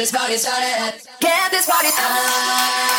This party started. Get this party. I'm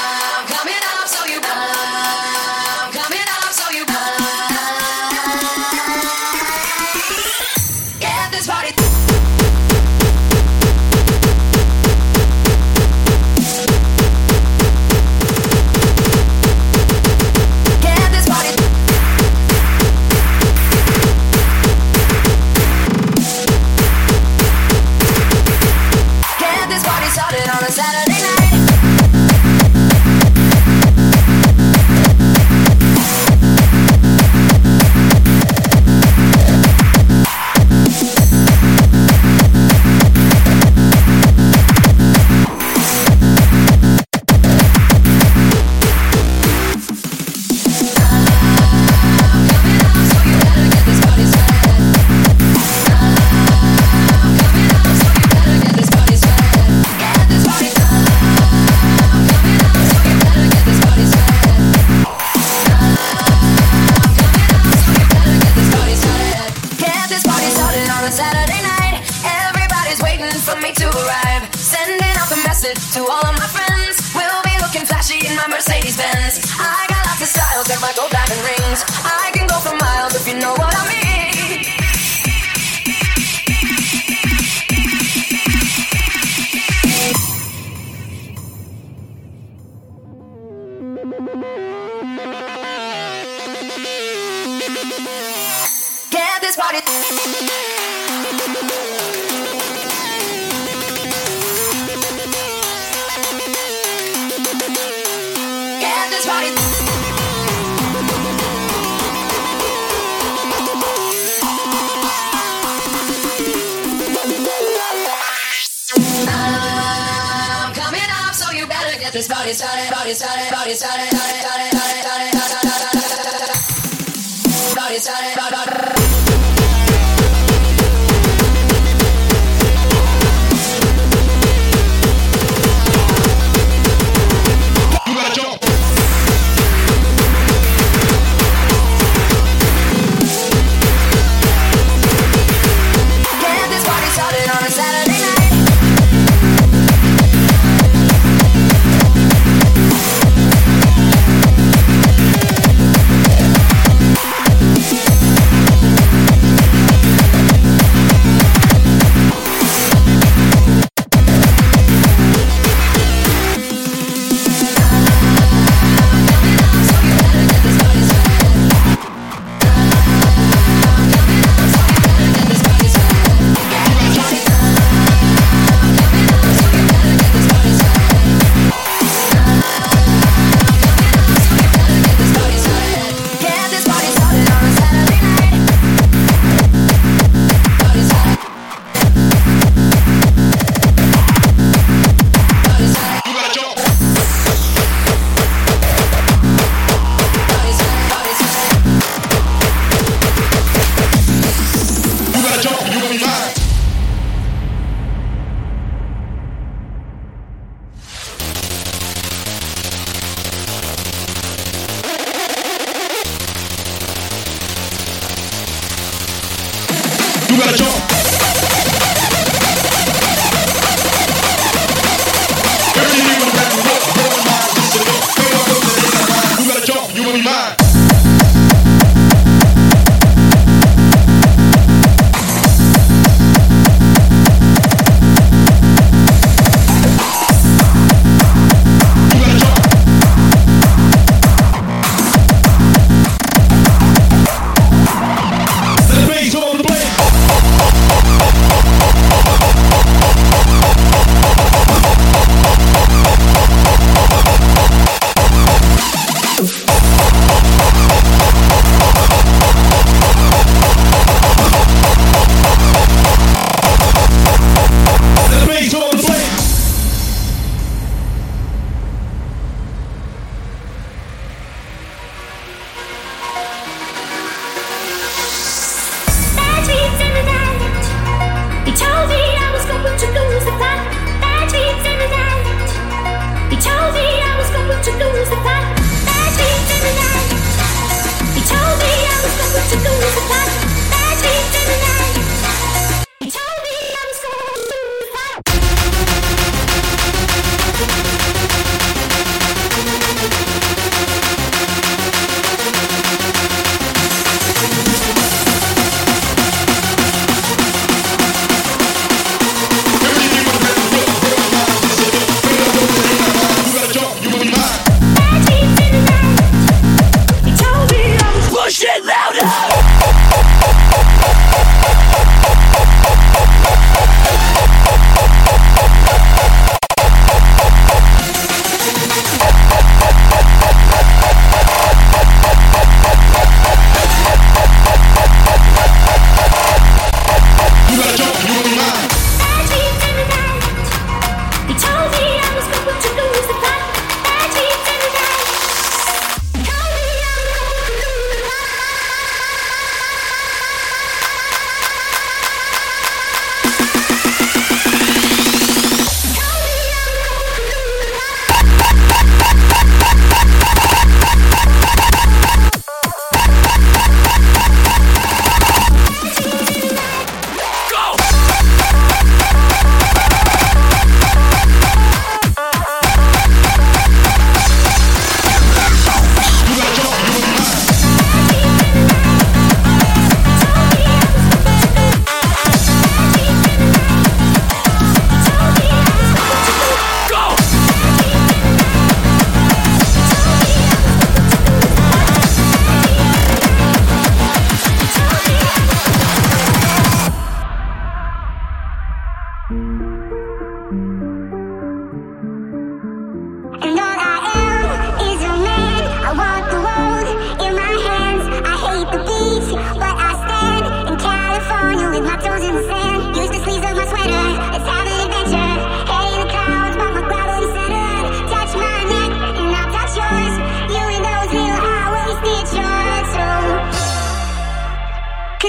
this party. Get this party. I'm coming up, so you better get this party started. Party started. Party started. Started. Started. Started. Started. Started. Started. Party started. Party.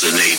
Resonate.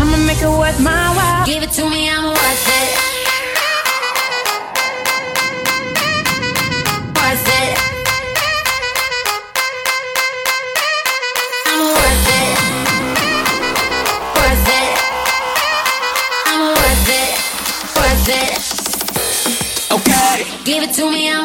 I'ma make it worth my while. Give it to me, I'm worth it. Worth it. I'm worth it. Worth it. I'm worth it. Worth it. Okay. Give it to me, I'm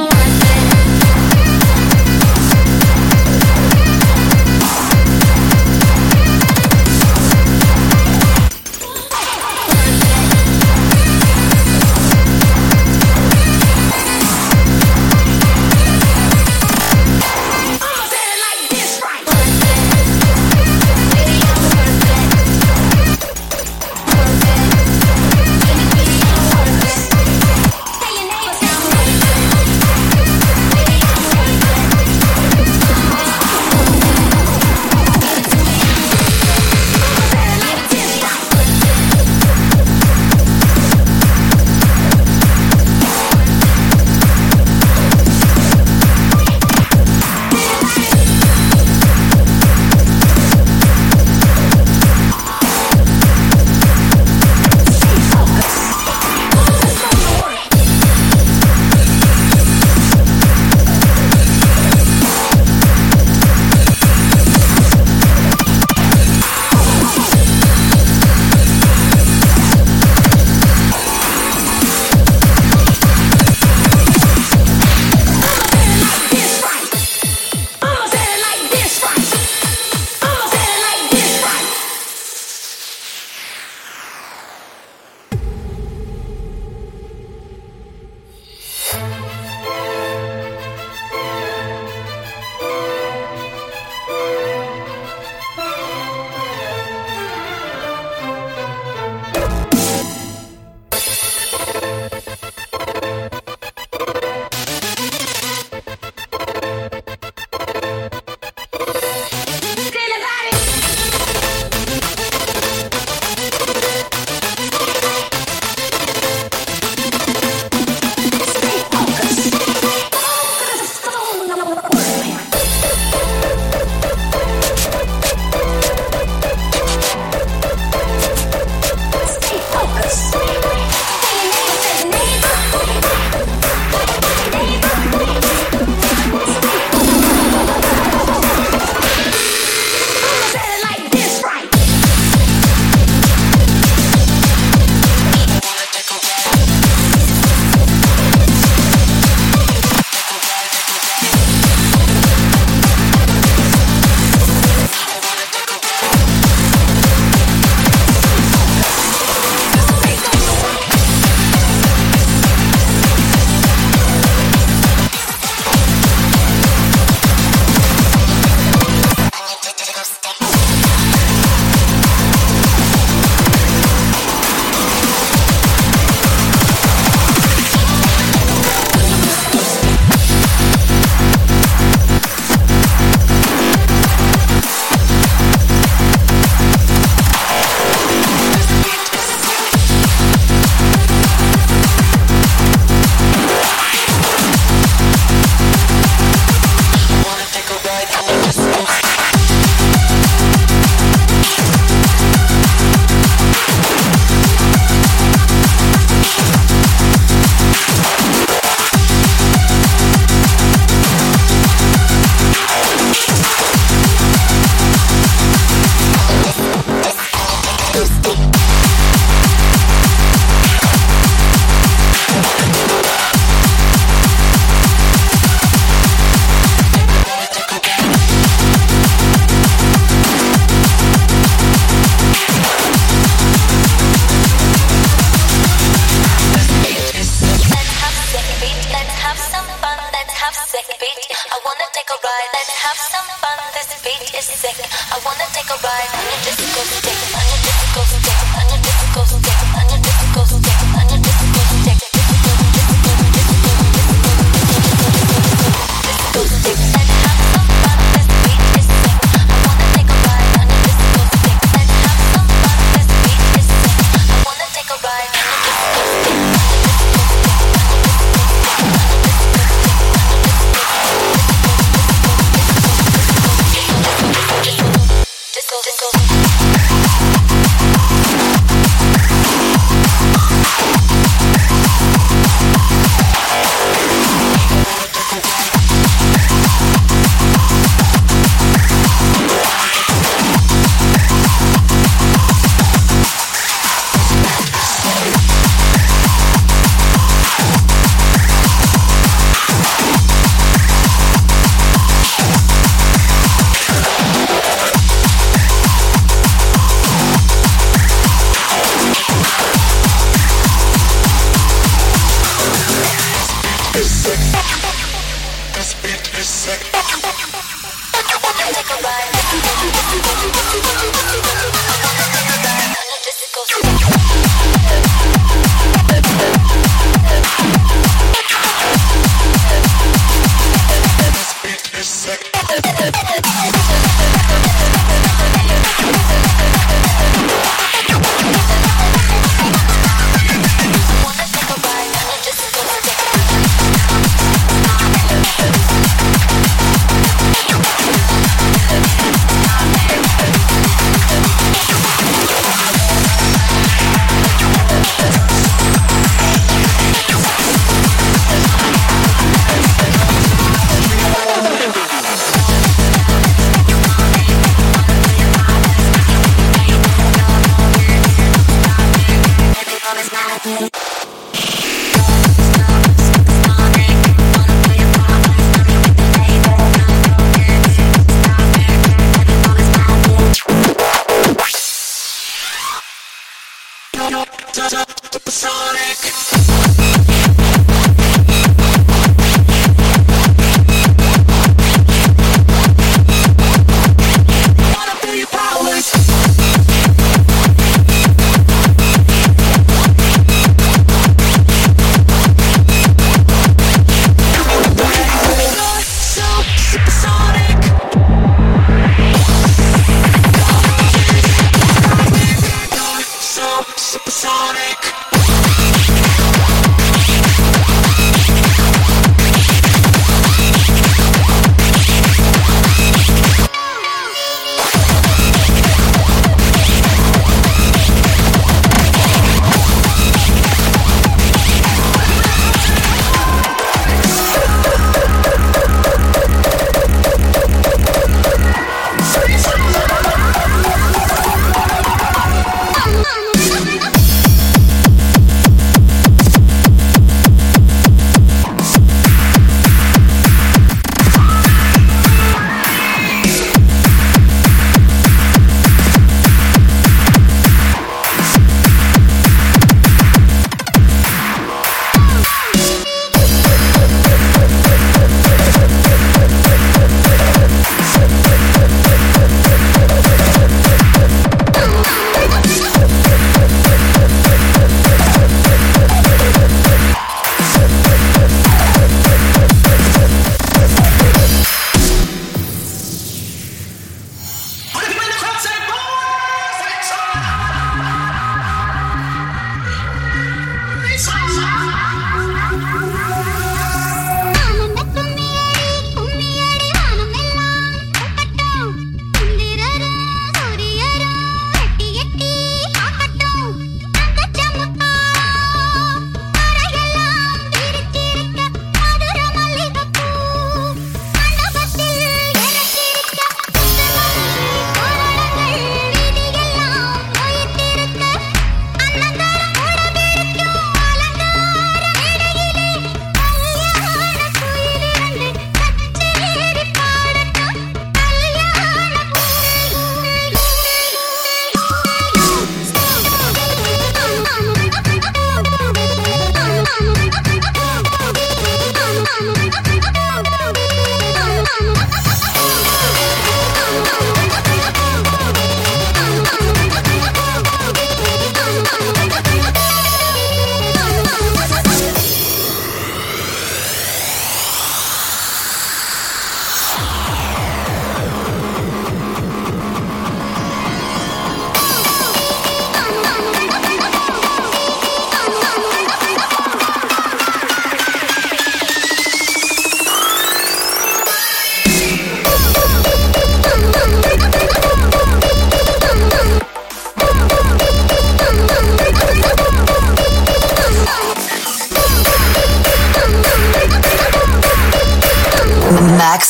Yes.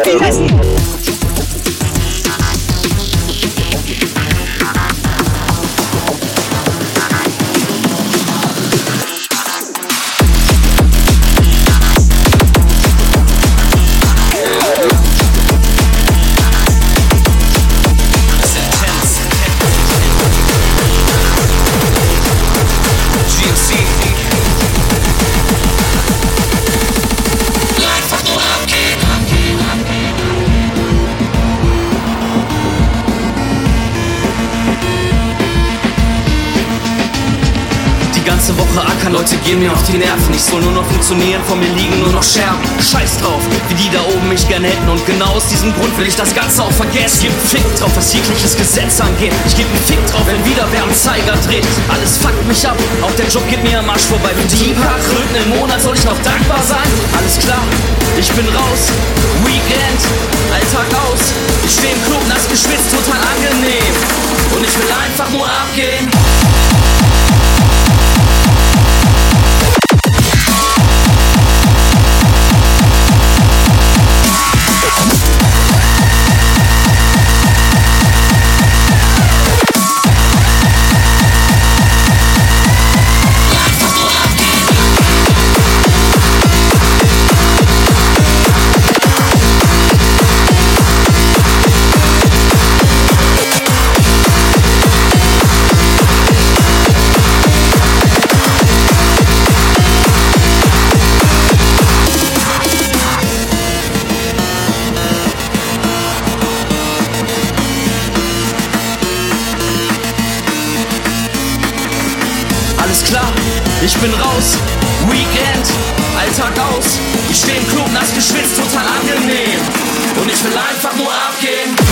Gehen auf die Nerven. Ich soll nur noch funktionieren, vor mir liegen nur noch Scherben. Scheiß drauf, wie die da oben mich gern hätten. Und genau aus diesem Grund will ich das Ganze auch vergessen. Ich geb Fick drauf, was jegliches Gesetz angeht. Ich geb einen Fick drauf, wenn wieder wer am Zeiger dreht. Alles fuckt mich ab, auch der Job geht mir am Arsch vorbei. Für die paar Kröten im Monat soll ich noch dankbar sein? Alles klar, ich bin raus. Weekend, Alltag aus. Ich steh im Club, nass geschwitzt, total angenehm. Und ich will einfach nur abgehen. Ich bin raus, Weekend, Alltag aus. Ich steh im Club nass geschwitzt, total angenehm. Und ich will einfach nur abgehen.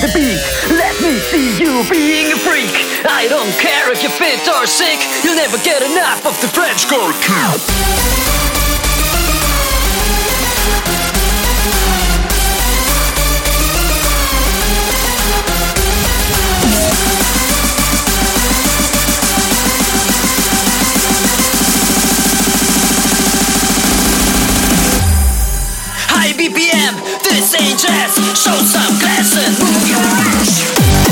the beat. Let me see you being a freak. I don't care if you're fit or sick, you'll never get enough of the French girl. Jazz. Show some class and move your ass.